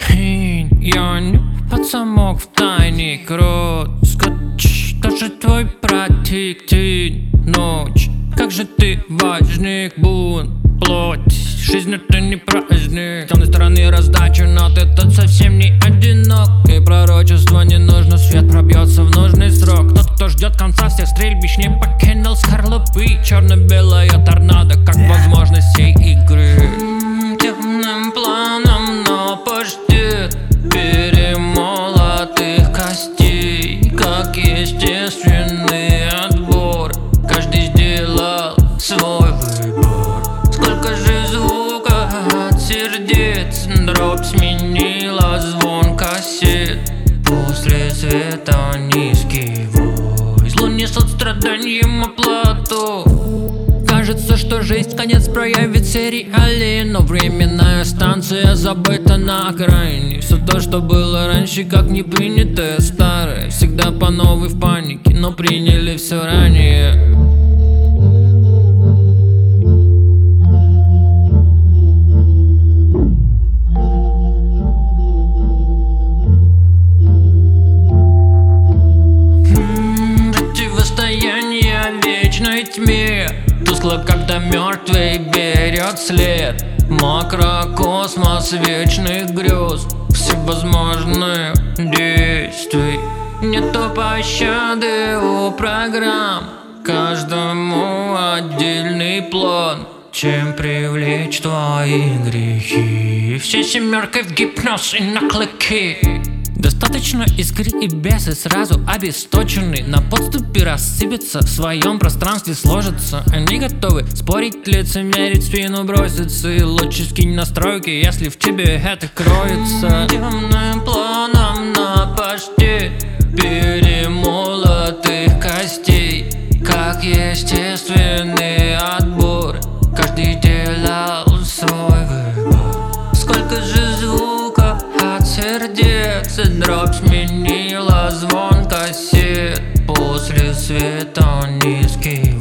Хинь, я не пацамок в тайне крот. Скотч, тоже твой братик тень Ночь, как же ты важник бун? Плоть, жизнь это не праздник. С темной стороны раздачу, но ты тот совсем не одинок. И пророчество не нужно, свет пробьется в нужный срок. Тот, кто ждет конца всех стрельбищ, не покинул скорлупы. Черно-белая торнадо, как возможность всей игры. Естественный отбор. Каждый сделал свой выбор. Сколько же звука от сердец Дробь сменила звон кассет. После света низкий вой. Зло несет страданием оплату Кажется, что жизнь конец проявит сериале Но временная станция забыта на окраине. Все то, что было раньше, как не принятое старое Всегда по новой в панике, но приняли все ранее. Вечной тьме. Тускло, когда мертвый берет след. Мокро космос вечных грез Всевозможных действий Нету пощады у программ. Каждому отдельный план. Чем привлечь твои грехи? Все семеркой в гипноз и на клыки Достаточно искры и бесы сразу обесточены. На подступе рассыпятся, в своем пространстве сложатся Они готовы спорить, лицемерить, спину броситься. И лучше скинь настройки, если в тебе это кроется. Темным естественный отбор. Каждый делал свой выбор. Сколько же звука от сердец Дробь сменила звон кассет. После света низкий